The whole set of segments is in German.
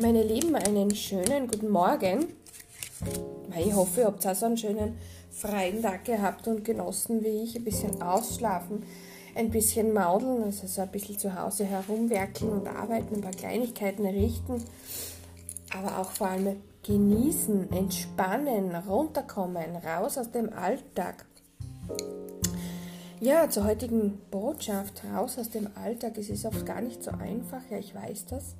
Meine Lieben, einen schönen guten Morgen. Ich hoffe, ihr habt auch so einen schönen freien Tag gehabt und genossen wie ich. Ein bisschen ausschlafen, ein bisschen maudeln, also so ein bisschen zu Hause herumwerkeln und arbeiten, ein paar Kleinigkeiten richten. Aber auch vor allem genießen, entspannen, runterkommen, raus aus dem Alltag. Ja, zur heutigen Botschaft, raus aus dem Alltag. Es ist oft gar nicht so einfach, ja, ich weiß das.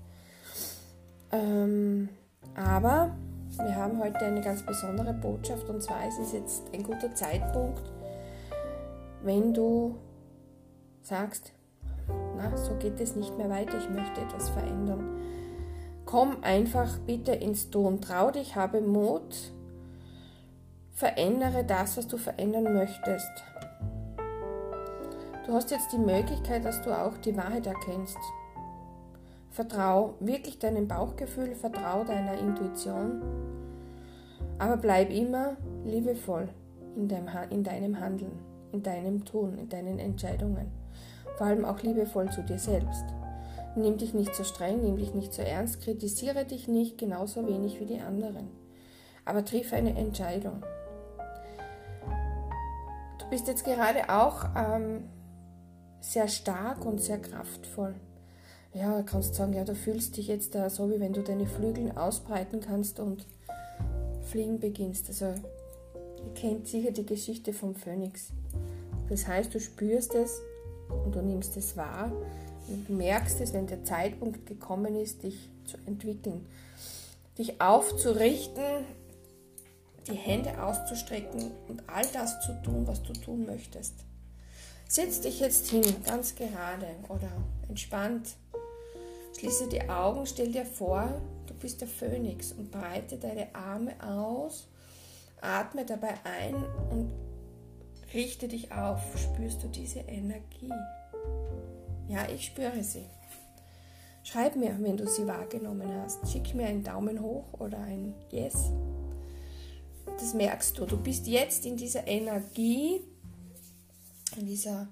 Ähm, aber wir haben heute eine ganz besondere Botschaft und zwar ist es jetzt ein guter Zeitpunkt, wenn du sagst, na, so geht es nicht mehr weiter, ich möchte etwas verändern. Komm einfach bitte ins Tun, trau dich, habe Mut, verändere das, was du verändern möchtest. Du hast jetzt die Möglichkeit, dass du auch die Wahrheit erkennst. Vertrau wirklich deinem Bauchgefühl, vertrau deiner Intuition, aber bleib immer liebevoll in deinem, in deinem Handeln, in deinem Tun, in deinen Entscheidungen. Vor allem auch liebevoll zu dir selbst. Nimm dich nicht so streng, nimm dich nicht so ernst, kritisiere dich nicht genauso wenig wie die anderen. Aber triff eine Entscheidung. Du bist jetzt gerade auch ähm, sehr stark und sehr kraftvoll. Ja, du kannst sagen, ja, du fühlst dich jetzt da so, wie wenn du deine Flügel ausbreiten kannst und fliegen beginnst. Also, ihr kennt sicher die Geschichte vom Phönix. Das heißt, du spürst es und du nimmst es wahr und merkst es, wenn der Zeitpunkt gekommen ist, dich zu entwickeln, dich aufzurichten, die Hände auszustrecken und all das zu tun, was du tun möchtest. Setz dich jetzt hin, ganz gerade oder entspannt. Schließe die Augen, stell dir vor, du bist der Phönix und breite deine Arme aus. Atme dabei ein und richte dich auf. Spürst du diese Energie? Ja, ich spüre sie. Schreib mir, wenn du sie wahrgenommen hast. Schick mir einen Daumen hoch oder ein Yes. Das merkst du. Du bist jetzt in dieser Energie in dieser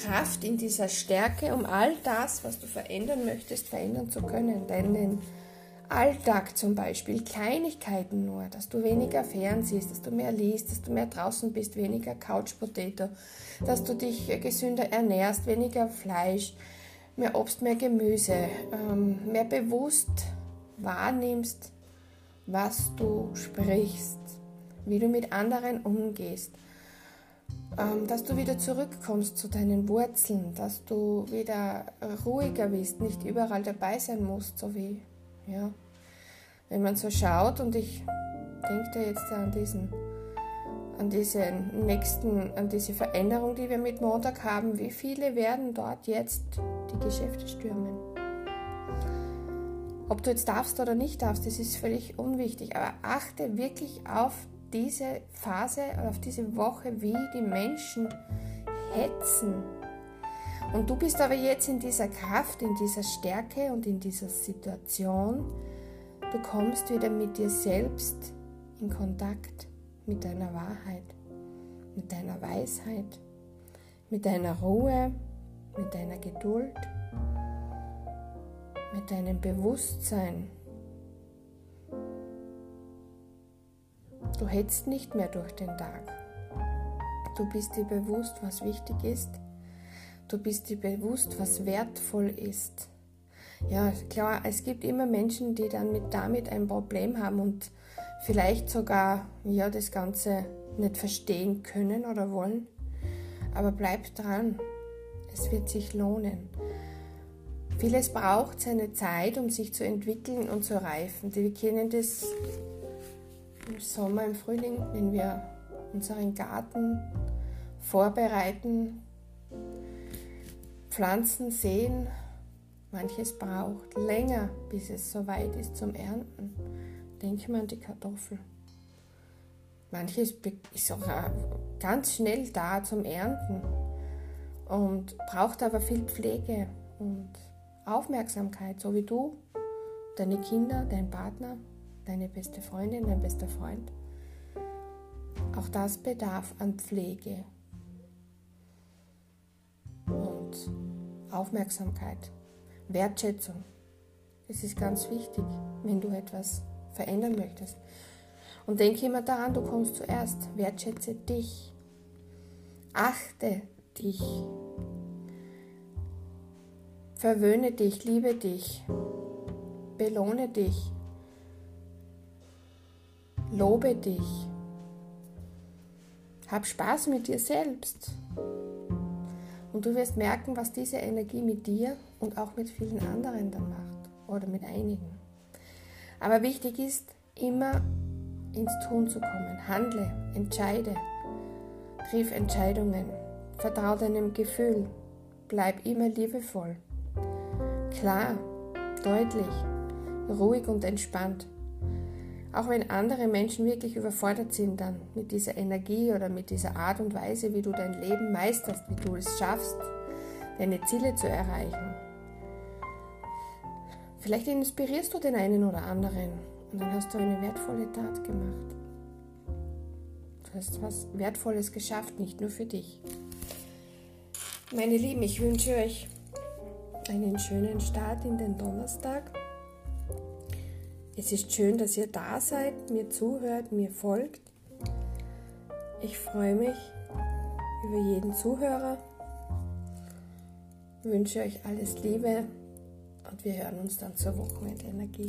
Kraft, in dieser Stärke, um all das, was du verändern möchtest, verändern zu können. Deinen Alltag zum Beispiel, Kleinigkeiten nur, dass du weniger fernsiehst, dass du mehr liest, dass du mehr draußen bist, weniger Couch Potato, dass du dich gesünder ernährst, weniger Fleisch, mehr Obst, mehr Gemüse, ähm, mehr bewusst wahrnimmst, was du sprichst, wie du mit anderen umgehst dass du wieder zurückkommst zu deinen Wurzeln, dass du wieder ruhiger bist, nicht überall dabei sein musst, so wie, ja, wenn man so schaut und ich denke da jetzt an diesen, an diese nächsten, an diese Veränderung, die wir mit Montag haben, wie viele werden dort jetzt die Geschäfte stürmen? Ob du jetzt darfst oder nicht darfst, das ist völlig unwichtig, aber achte wirklich auf diese Phase, auf diese Woche, wie die Menschen hetzen. Und du bist aber jetzt in dieser Kraft, in dieser Stärke und in dieser Situation. Du kommst wieder mit dir selbst in Kontakt mit deiner Wahrheit, mit deiner Weisheit, mit deiner Ruhe, mit deiner Geduld, mit deinem Bewusstsein Du hetzt nicht mehr durch den Tag. Du bist dir bewusst, was wichtig ist. Du bist dir bewusst, was wertvoll ist. Ja, klar, es gibt immer Menschen, die dann mit damit ein Problem haben und vielleicht sogar ja, das Ganze nicht verstehen können oder wollen. Aber bleib dran. Es wird sich lohnen. Vieles braucht seine Zeit, um sich zu entwickeln und zu reifen. Wir kennen das im Sommer, im Frühling, wenn wir unseren Garten vorbereiten, Pflanzen sehen, manches braucht länger, bis es soweit ist zum Ernten. Denke mal an die Kartoffel. Manches ist sogar ganz schnell da zum Ernten und braucht aber viel Pflege und Aufmerksamkeit, so wie du, deine Kinder, dein Partner deine beste Freundin, dein bester Freund. Auch das bedarf an Pflege und Aufmerksamkeit, Wertschätzung. Das ist ganz wichtig, wenn du etwas verändern möchtest. Und denke immer daran, du kommst zuerst. Wertschätze dich. Achte dich. Verwöhne dich, liebe dich. Belohne dich. Lobe dich. Hab Spaß mit dir selbst. Und du wirst merken, was diese Energie mit dir und auch mit vielen anderen dann macht. Oder mit einigen. Aber wichtig ist, immer ins Tun zu kommen. Handle, entscheide, triff Entscheidungen, vertrau deinem Gefühl, bleib immer liebevoll. Klar, deutlich, ruhig und entspannt. Auch wenn andere Menschen wirklich überfordert sind dann mit dieser Energie oder mit dieser Art und Weise, wie du dein Leben meisterst, wie du es schaffst, deine Ziele zu erreichen. Vielleicht inspirierst du den einen oder anderen und dann hast du eine wertvolle Tat gemacht. Du hast was Wertvolles geschafft, nicht nur für dich. Meine Lieben, ich wünsche euch einen schönen Start in den Donnerstag. Es ist schön, dass ihr da seid, mir zuhört, mir folgt. Ich freue mich über jeden Zuhörer. Wünsche euch alles Liebe und wir hören uns dann zur Wochenendenergie.